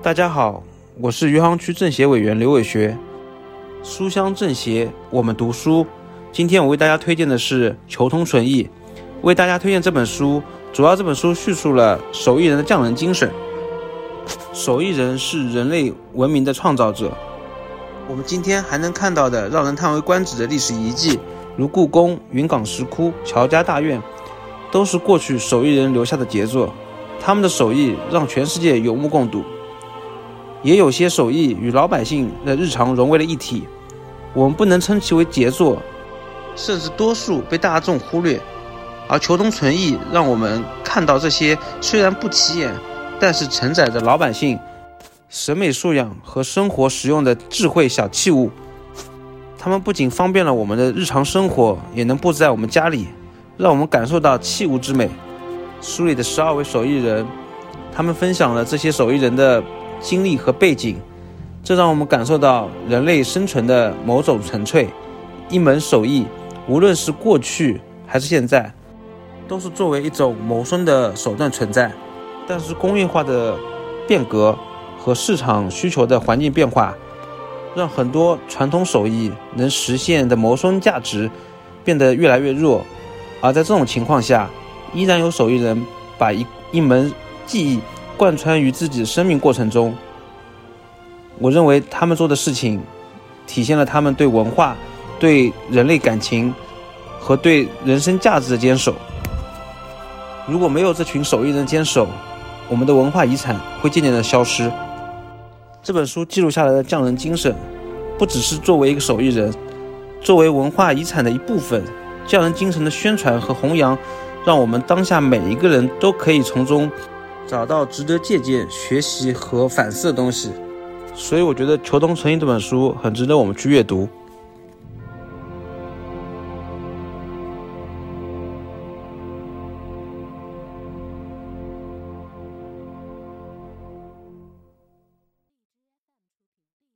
大家好，我是余杭区政协委员刘伟学，书香政协，我们读书。今天我为大家推荐的是《求同存异》，为大家推荐这本书，主要这本书叙述了手艺人的匠人精神。手艺人是人类文明的创造者，我们今天还能看到的让人叹为观止的历史遗迹，如故宫、云冈石窟、乔家大院，都是过去手艺人留下的杰作。他们的手艺让全世界有目共睹。也有些手艺与老百姓的日常融为了一体，我们不能称其为杰作，甚至多数被大众忽略。而求同存异，让我们看到这些虽然不起眼，但是承载着老百姓审美素养和生活实用的智慧小器物。它们不仅方便了我们的日常生活，也能布置在我们家里，让我们感受到器物之美。书里的十二位手艺人，他们分享了这些手艺人的。经历和背景，这让我们感受到人类生存的某种纯粹。一门手艺，无论是过去还是现在，都是作为一种谋生的手段存在。但是工业化的变革和市场需求的环境变化，让很多传统手艺能实现的谋生价值变得越来越弱。而在这种情况下，依然有手艺人把一一门技艺。贯穿于自己的生命过程中，我认为他们做的事情，体现了他们对文化、对人类感情和对人生价值的坚守。如果没有这群手艺人坚守，我们的文化遗产会渐渐的消失。这本书记录下来的匠人精神，不只是作为一个手艺人，作为文化遗产的一部分，匠人精神的宣传和弘扬，让我们当下每一个人都可以从中。找到值得借鉴、学习和反思的东西，所以我觉得《求同存异》这本书很值得我们去阅读。